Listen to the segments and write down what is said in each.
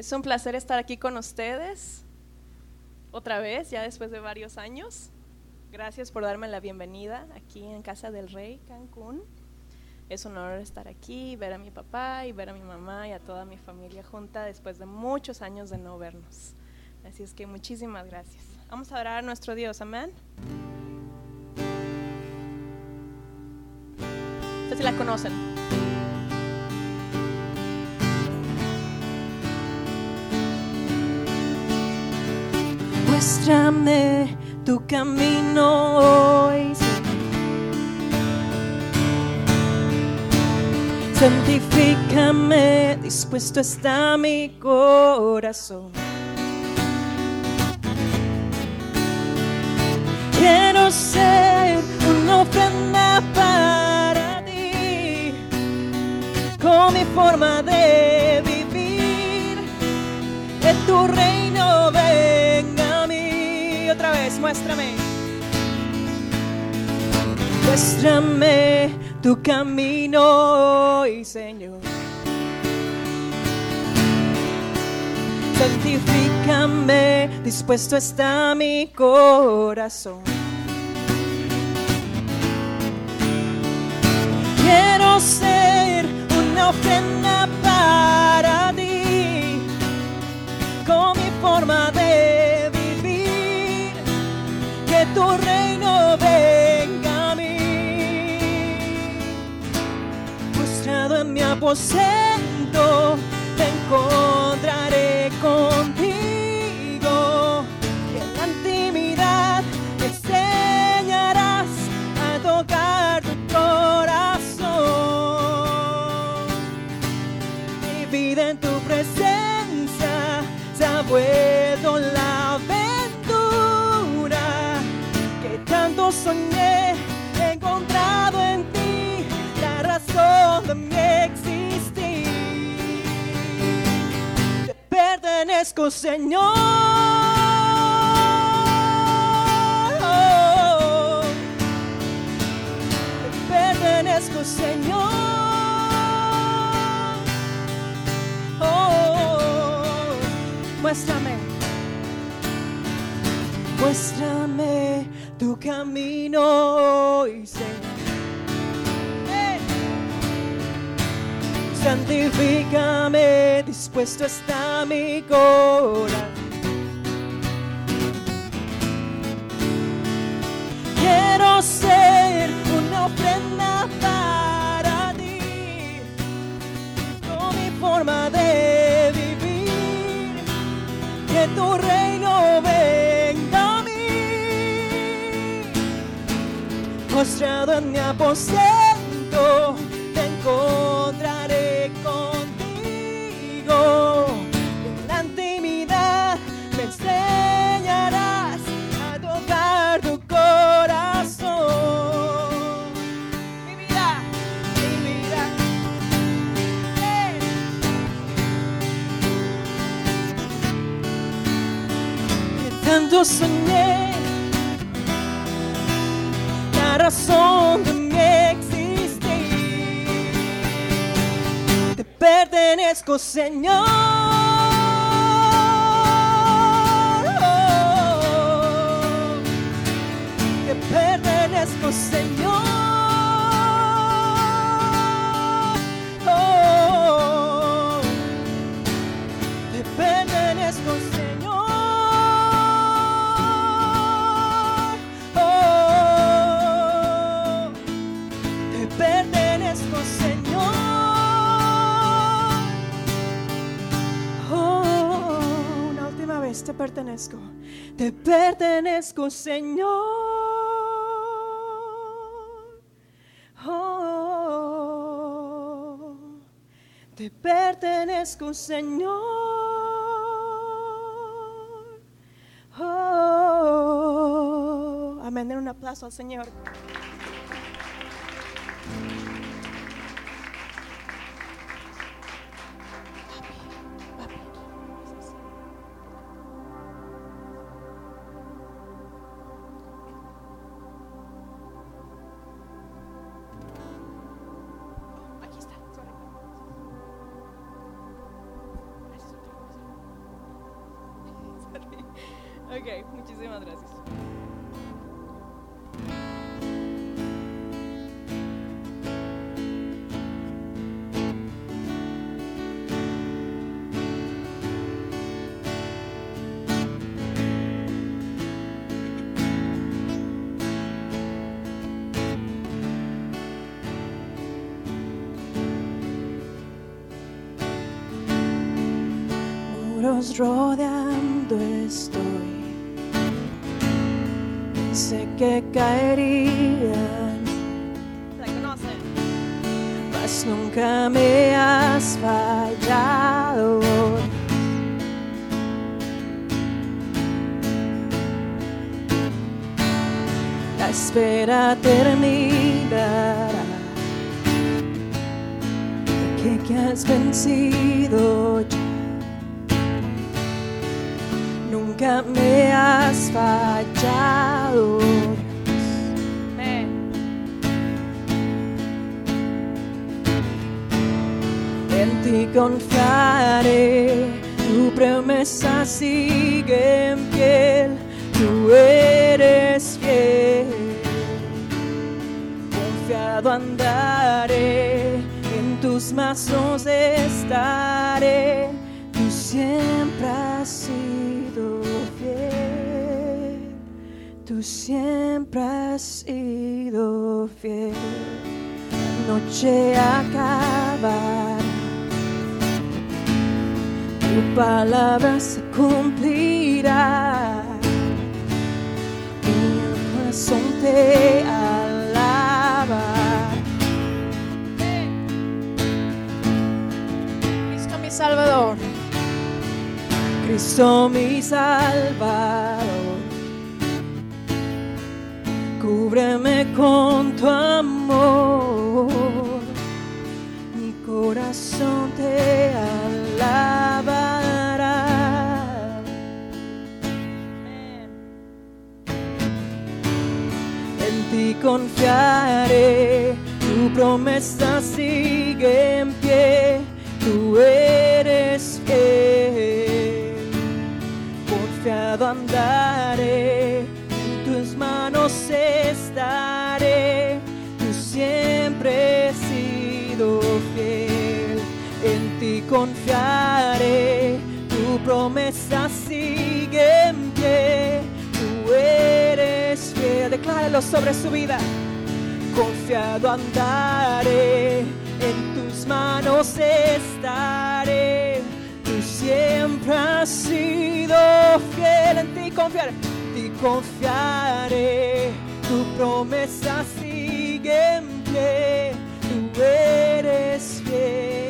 Es un placer estar aquí con ustedes otra vez, ya después de varios años. Gracias por darme la bienvenida aquí en Casa del Rey, Cancún. Es un honor estar aquí, ver a mi papá y ver a mi mamá y a toda mi familia junta después de muchos años de no vernos. Así es que muchísimas gracias. Vamos a orar a nuestro Dios, amén. Ustedes la conocen. Muéstrame tu camino hoy. Santifícame, dispuesto está mi corazón. Quiero ser una ofrenda para ti, con mi forma de vivir, que tu reino venga. Vez, muéstrame. Muéstrame tu camino hoy, Señor. Santifícame, dispuesto está mi corazón. En Señor. Te pertenezco, Señor. Oh, muéstrame, muéstrame tu camino Señor. Santifícame, dispuesto está mi corazón. Quiero ser una ofrenda para ti, con mi forma de vivir, que tu reino venga a mí. Postrado en mi aposento, te Tanto soñé la razón de mi existir. Te pertenezco, Señor. Te pertenezco, Señor. Te pertenezco. Te pertenezco, Señor. Oh, te pertenezco, Señor. Oh, amén. Den un aplauso al Señor. Muros rodeando estoy. Sé que caerían, ¿La conocen? mas nunca me has fallado. La espera terminará. Que, que has vencido ya. Nunca me has fallado. En ti confiaré, tu promesa sigue en pie, tú eres fiel. Confiado andaré, en tus manos estaré, tú siempre tú siempre has sido fiel noche acabará. Tu palabra se cumplirá. Mi corazón te alaba. Cristo mi Salvador. Cristo mi Salvador. Cúbreme con tu amor. Mi corazón te alabará. En ti confiaré, tu promesa sigue en pie, tú eres fiel. Confiado andaré, manos estaré, tú siempre has sido fiel. En ti confiaré, tu promesa sigue en pie, tú eres fiel. Decláralo sobre su vida. Confiado andaré, en tus manos estaré. Tú siempre has sido fiel, en ti confiaré, confiaré. Tu promesa sigue en pie, tú eres fiel.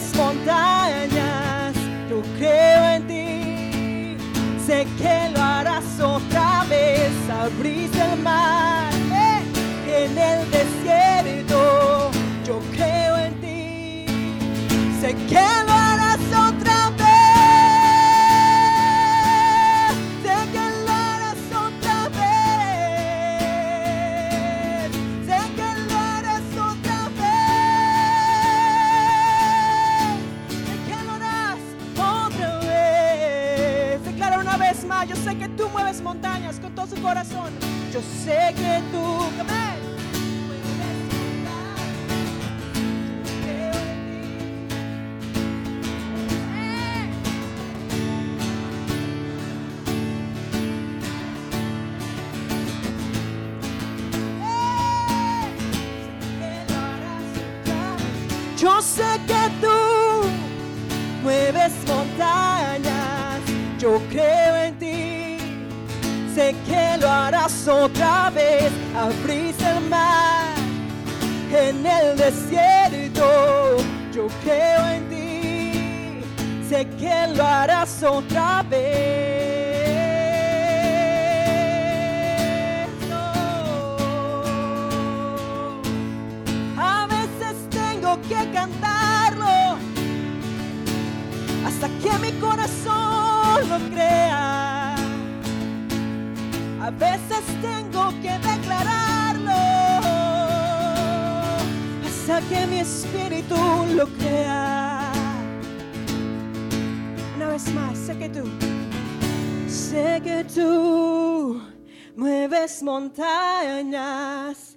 que mi espíritu lo crea. Una vez más, sé que tú, sé que tú mueves montañas.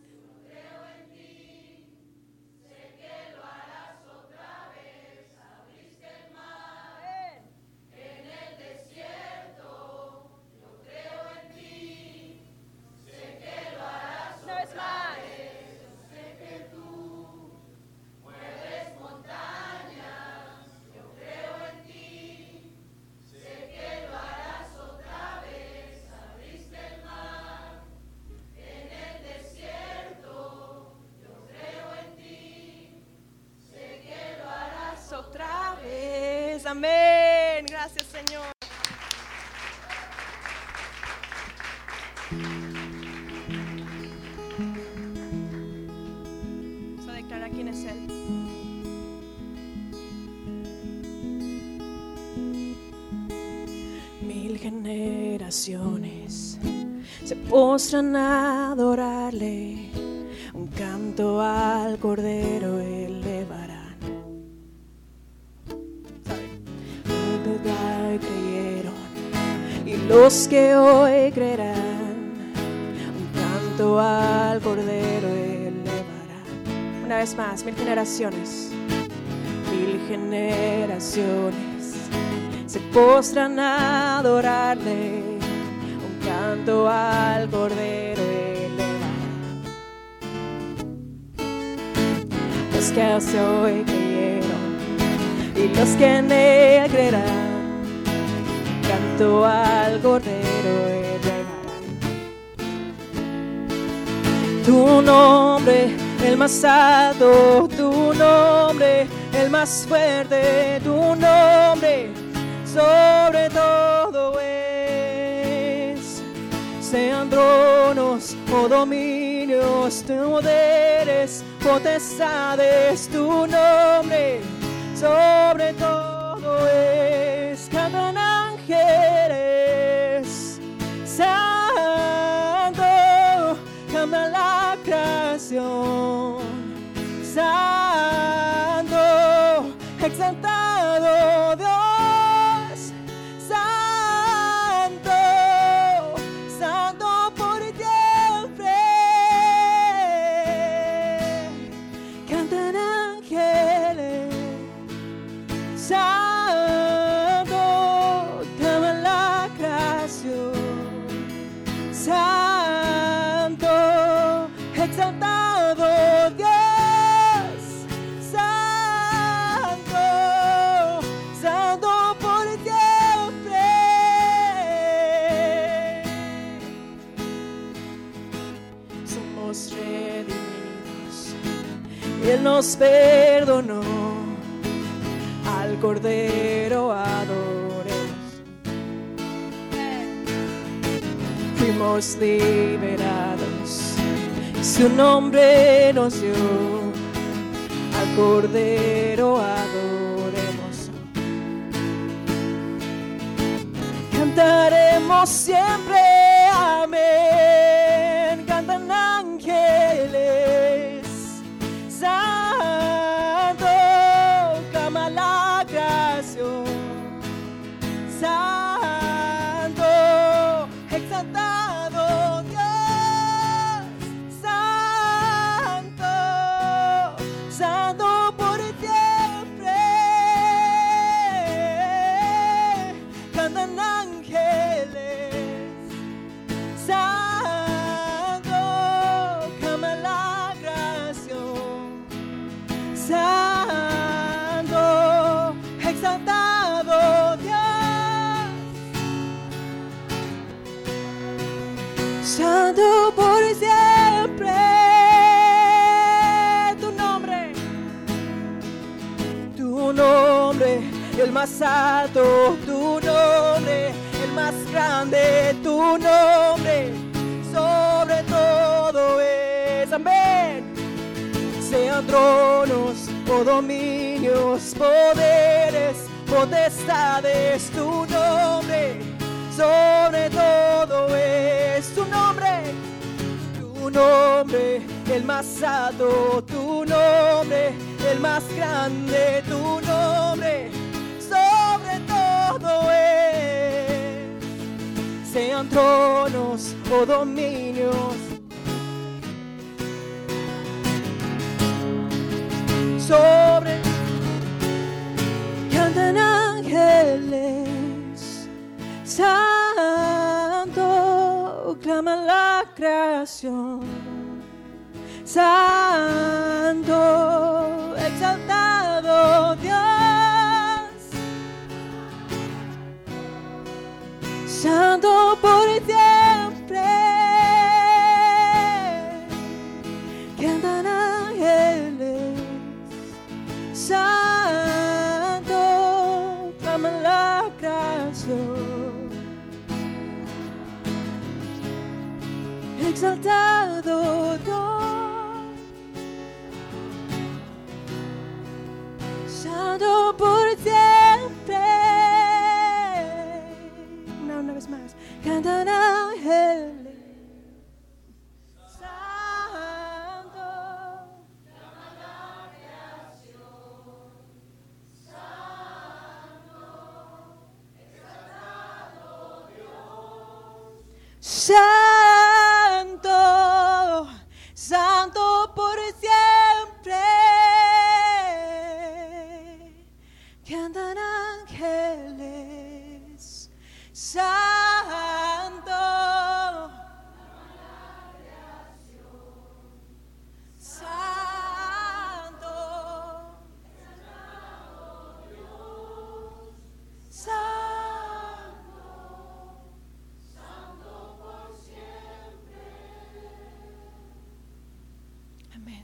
Postran a adorarle, un canto al cordero elevarán. Los creyeron y los que hoy creerán, un canto al cordero elevarán. Una vez más, mil generaciones, mil generaciones se postran a adorarle, canto al cordero elevarán. Los que hasta hoy creyeron y los que en él creerán, canto al cordero elevarán. Tu nombre, el más alto, tu nombre, el más fuerte, tu nombre sobre todo. Sean tronos o dominios, poderes, potestades, tu nombre sobre todo Liberados. Su nombre nos dio. Al Cordero adoremos. Cantaremos siempre, tronos o dominios, poderes, potestades, tu nombre, sobre todo es tu nombre, tu nombre, el más alto, tu nombre, el más grande, tu nombre, sobre todo es. Sean tronos o dominios, sobre cantan ángeles, santo, clama la creación, santo,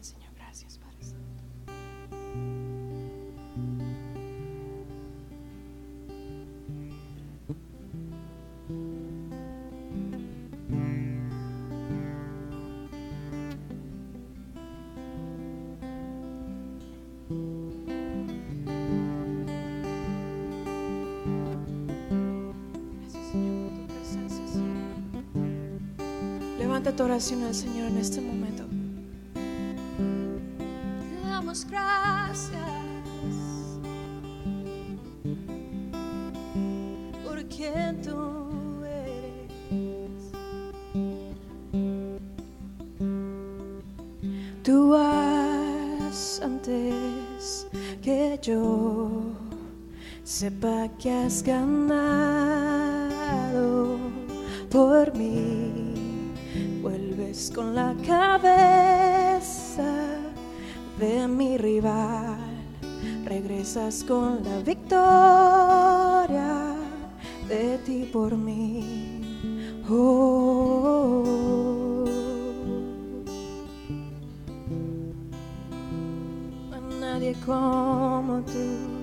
Amén, Señor. Gracias, Padre Santo. Tu oración al Señor en este momento. Que has ganado por mí. Vuelves con la cabeza de mi rival, regresas con la victoria de ti por mí. Oh. A nadie como tú.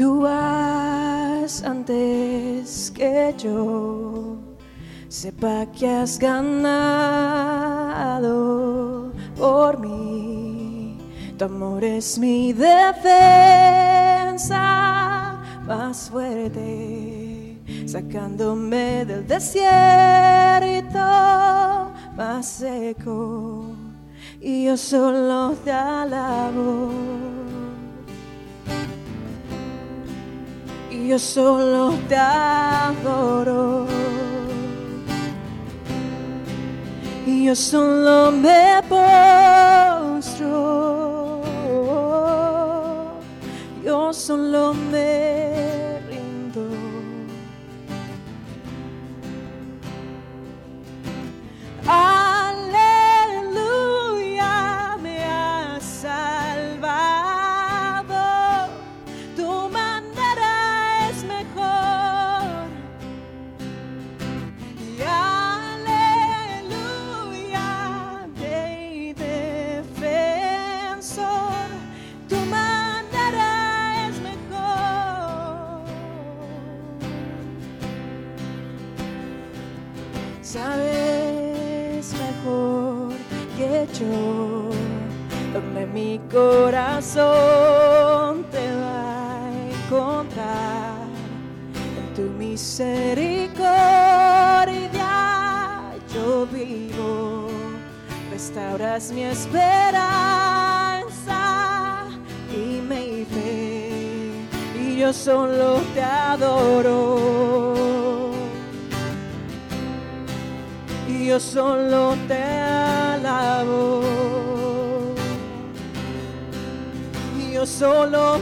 Tú has antes que yo sepa que has ganado por mí. Tu amor es mi defensa más fuerte, sacándome del desierto más seco. Y yo solo te alabo. Yo solo te adoro. Y yo solo me postro. Yo solo me donde mi corazón te va a encontrar. En tu misericordia yo vivo restauras mi esperanza y mi fe. Y yo solo te adoro. Y yo solo te solo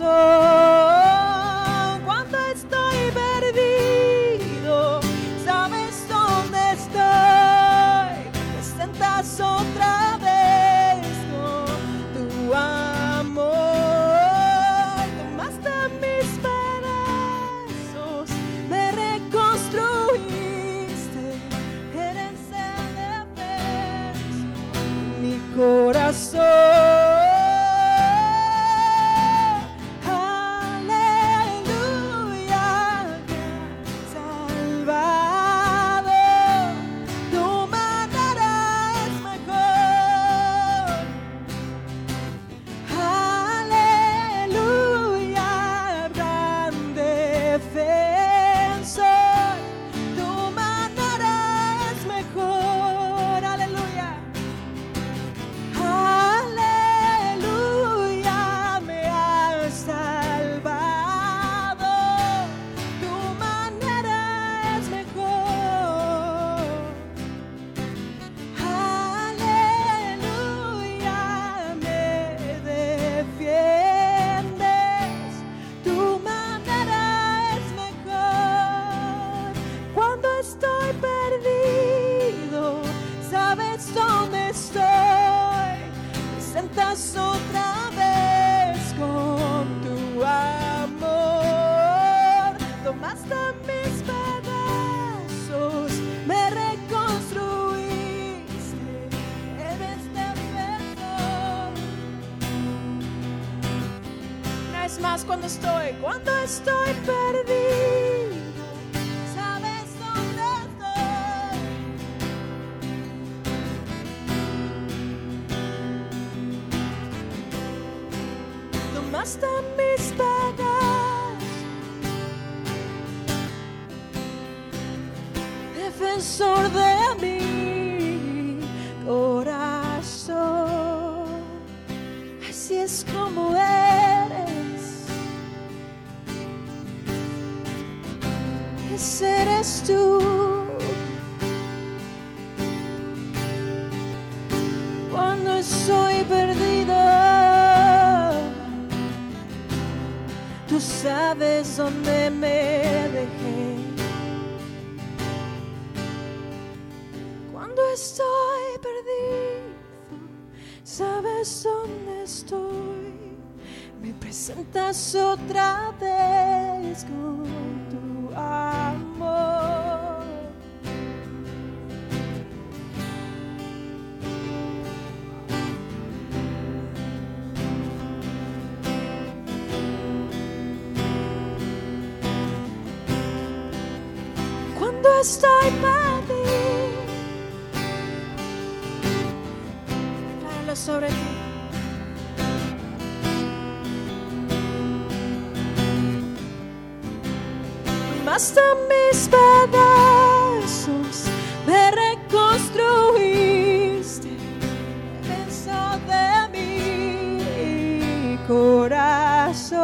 so ¿Cuándo? Presentas otra vez con tu amor. Cuando estoy perdido, decláralo sobre ti. Basta mis pedazos, me reconstruiste dentro de mi corazón.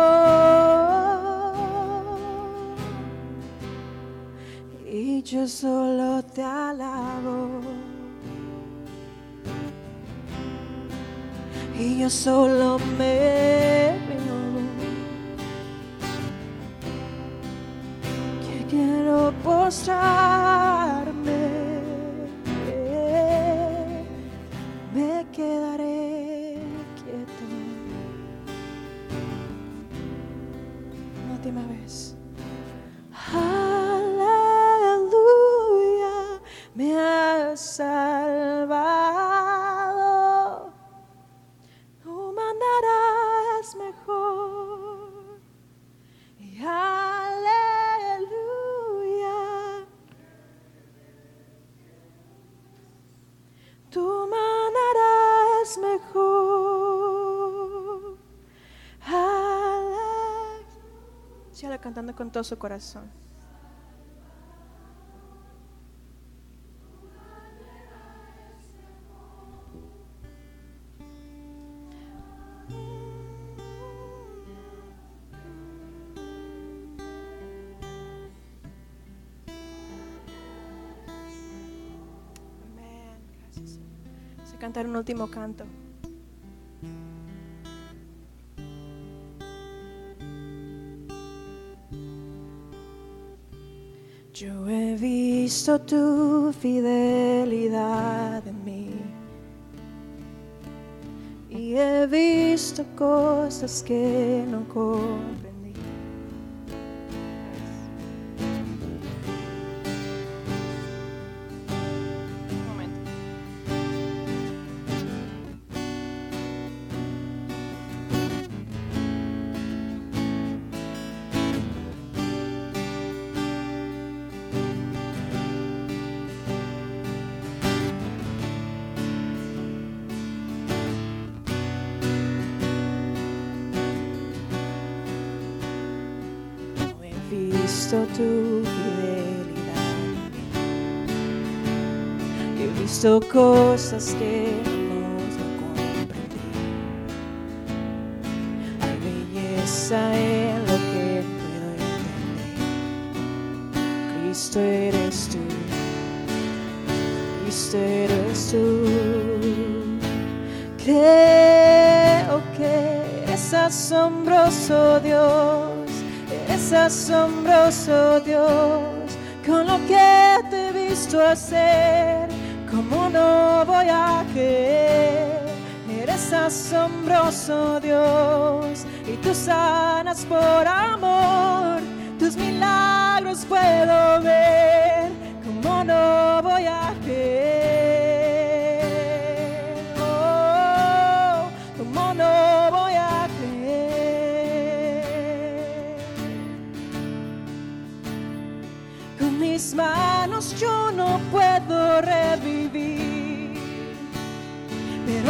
Y yo solo te alabo. Y yo solo me postrarme. Me quedaré quieto. Última vez. Aleluya, me has salvado. Cantando con todo su corazón. A cantar un último canto. Visto tu fidelidad en mí y he visto cosas que no. Visto tu fidelidad. He visto cosas que no comprendí. Hay belleza en lo que puedo entender. Cristo eres tú. Cristo eres tú. Creo que eres asombroso Dios, eres asombroso Dios, con lo que te he visto hacer, como no voy a creer, eres asombroso Dios, y tú sanas por amor, tus milagros puedo ver,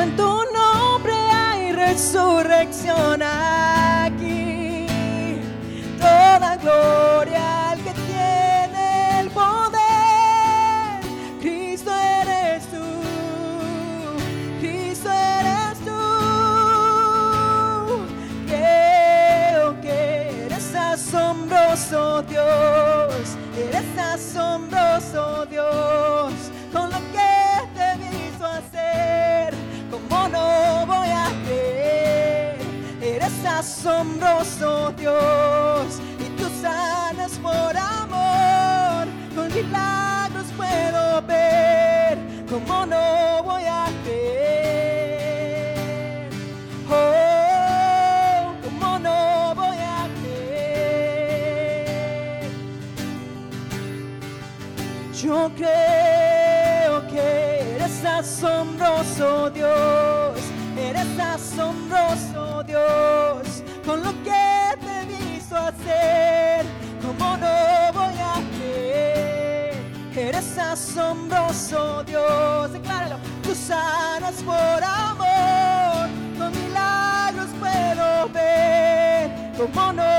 en tu nombre hay resurrección aquí. Toda gloria Dios y tú sanas por amor. Con milagros puedo ver cómo no voy a creer. Oh, cómo no voy a creer. Yo creo que eres asombroso Dios, decláralo, tú sanas por amor, con milagros puedo ver, como no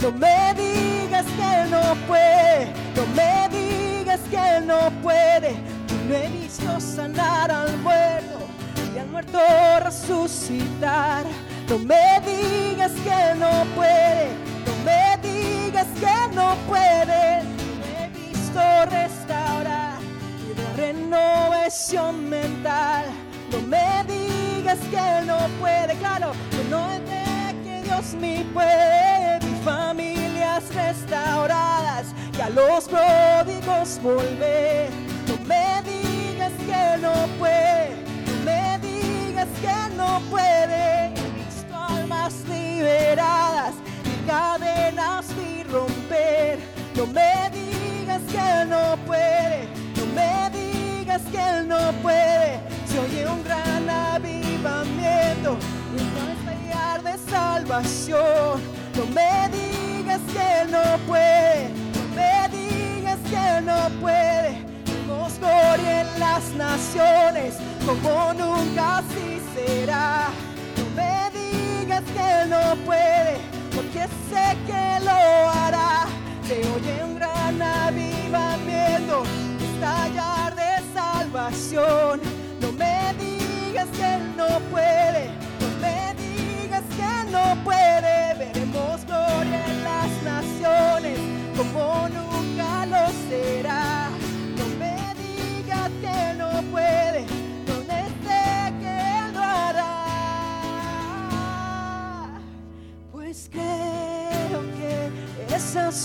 No me digas que él no puede, no me digas que no puede. Yo no he visto sanar al muerto y al muerto resucitar. No me digas que no puede, no me digas que no puede. Yo he visto restaurar y de renovación mental. No me digas que no puede, claro, yo no que Dios me puede. Mi familias restauradas y a los pródigos volver. No me digas que no puede, no me digas que no puede. He visto almas liberadas y cadenas vi romper. No me digas que no puede, no me digas que no puede. Se oye un gran avivamiento y de salvación. No me digas que él no puede, no me digas que él no puede. Vemos gloria en las naciones como nunca así será. No me digas que él no puede, porque sé que lo hará. Se oye un gran avivamiento, estallar de salvación. No me digas que él no puede,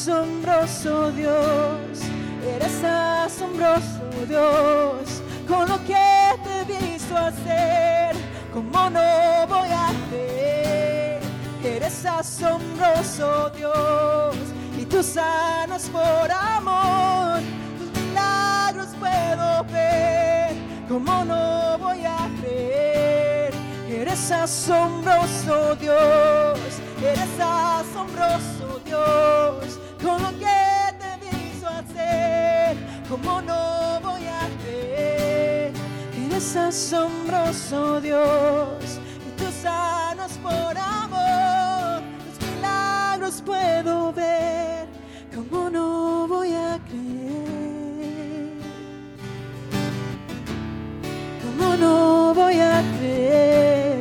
asombroso Dios, eres asombroso Dios, con lo que te he visto hacer, como no voy a creer, eres asombroso Dios, y tú sanas por amor, tus milagros puedo ver, como no voy a creer, eres asombroso Dios, eres asombroso Dios, como no voy a creer, eres asombroso Dios, y tú sanas por amor, tus milagros puedo ver, como no voy a creer, como no voy a creer.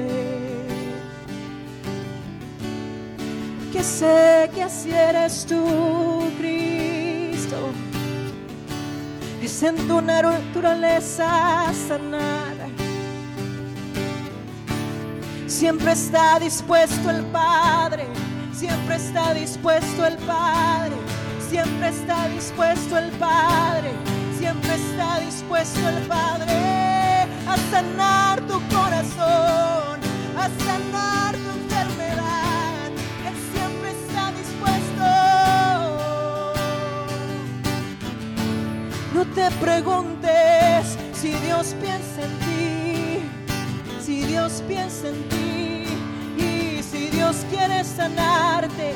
que sé que así eres tú, Cristo. Es en tu naturaleza sanar. Siempre está dispuesto el Padre, siempre está dispuesto el Padre, siempre está dispuesto el Padre, siempre está dispuesto el Padre a sanar tu corazón, a sanar te preguntes si Dios piensa en ti, si Dios piensa en ti y si Dios quiere sanarte,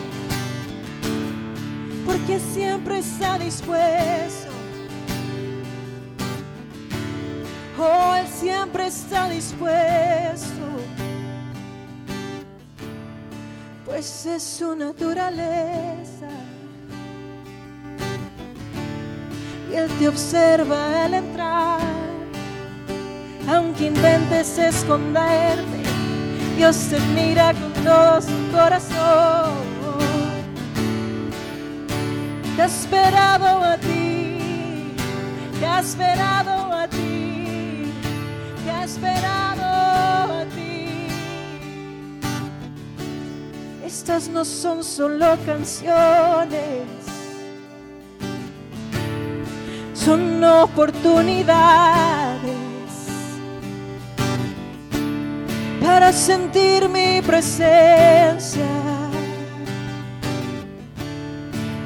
porque siempre está dispuesto. Oh, Él siempre está dispuesto, pues es su naturaleza. Él te observa al entrar, aunque intentes esconderte, Dios te mira con todo su corazón. Te ha esperado a ti, te ha esperado a ti, te ha esperado a ti. Estas no son solo canciones, son oportunidades para sentir mi presencia,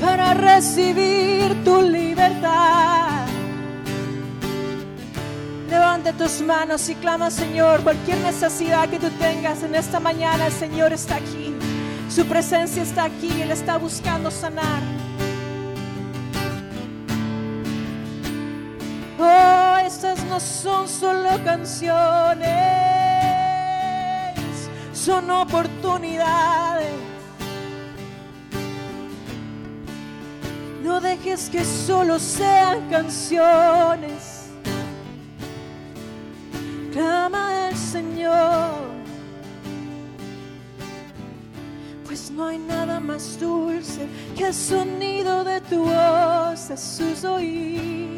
para recibir tu libertad. Levante tus manos y clama, Señor, cualquier necesidad que tú tengas en esta mañana, el Señor está aquí. Su presencia está aquí, Él está buscando sanar. No son solo canciones, son oportunidades. No dejes que solo sean canciones. Clama al Señor. Pues no hay nada más dulce que el sonido de tu voz a sus oídos.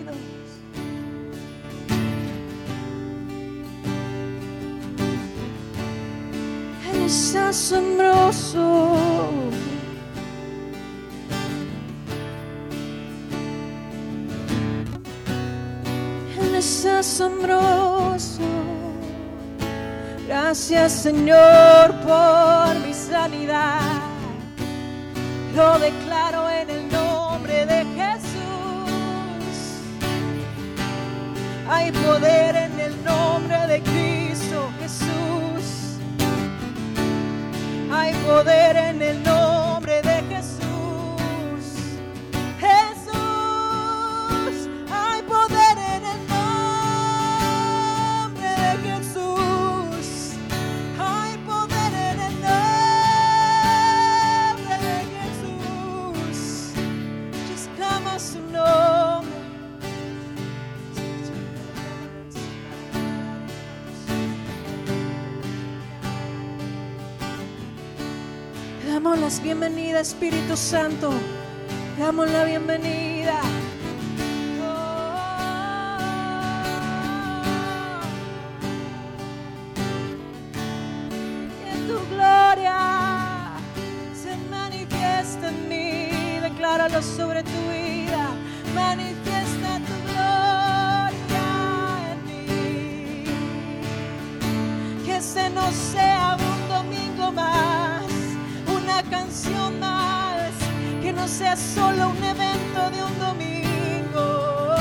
Asombroso. Él es asombroso. Gracias Señor por mi sanidad. Lo declaro en el nombre de Jesús. Hay poder en el nombre de Cristo Hay poder en el nombre bienvenidas, Espíritu Santo. Damos la bienvenida. Más, que no sea solo un evento de un domingo.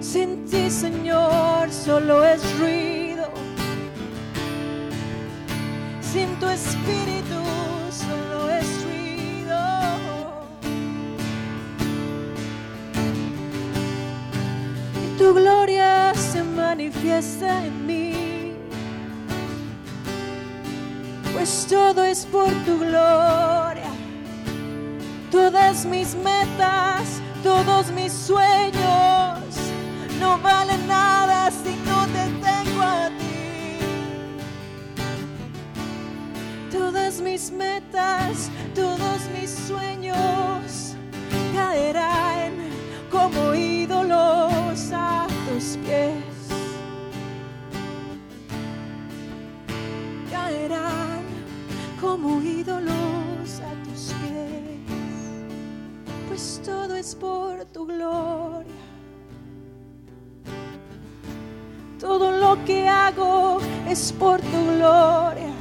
Sin ti, Señor, solo es ruido. Sin tu espíritu, solo es ruido. y tu gloria se manifiesta en Pues todo es por tu gloria. Todas mis metas, todos mis sueños no valen nada si no te tengo a ti. Todas mis metas, todos mis sueños caerán como ídolos a tus pies. Como ídolos a tus pies, pues todo es por tu gloria. Todo lo que hago es por tu gloria.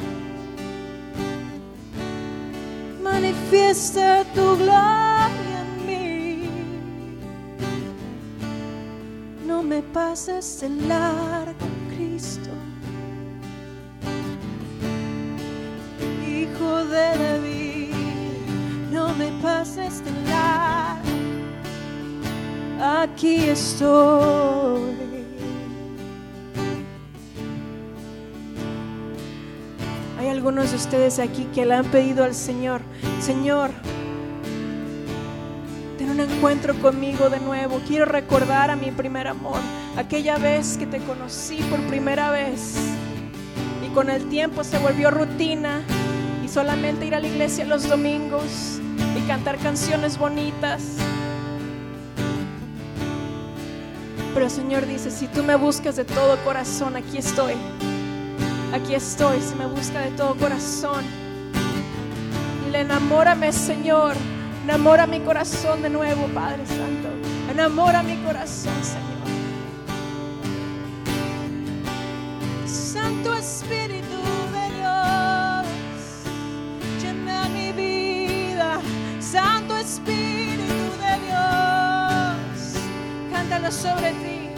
Manifiesta tu gloria en mí. No me pases el largo, de no me pases de largo. Aquí estoy. Hay algunos de ustedes aquí que le han pedido al Señor, Señor, ten un encuentro conmigo de nuevo. Quiero recordar a mi primer amor, aquella vez que te conocí por primera vez. Y con el tiempo se volvió rutina solamente ir a la iglesia los domingos y cantar canciones bonitas. Pero el Señor dice, si tú me buscas de todo corazón, aquí estoy. Aquí estoy, si me busca de todo corazón. Le enamórame, Señor. Enamora mi corazón de nuevo, Padre Santo. Enamora mi corazón, Señor. Sobre ti.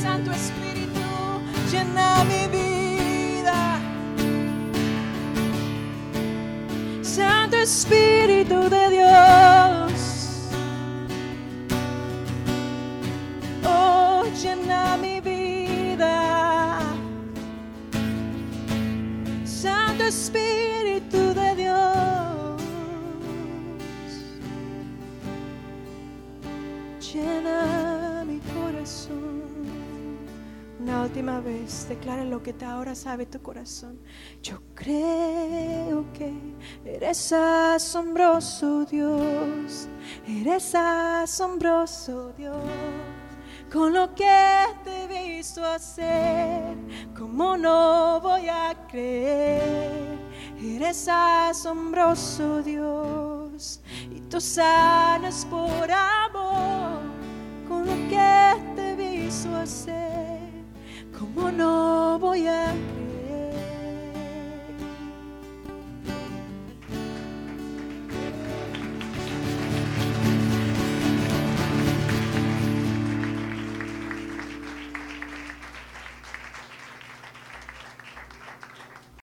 Santo Espíritu, llena mi vida. Santo Espíritu declara lo que te ahora sabe tu corazón. Yo creo que eres asombroso Dios, eres asombroso Dios. Con lo que te he visto hacer, ¿cómo no voy a creer? Eres asombroso Dios y tú sanas por amor. Con lo que te he visto hacer, ¿cómo no voy a?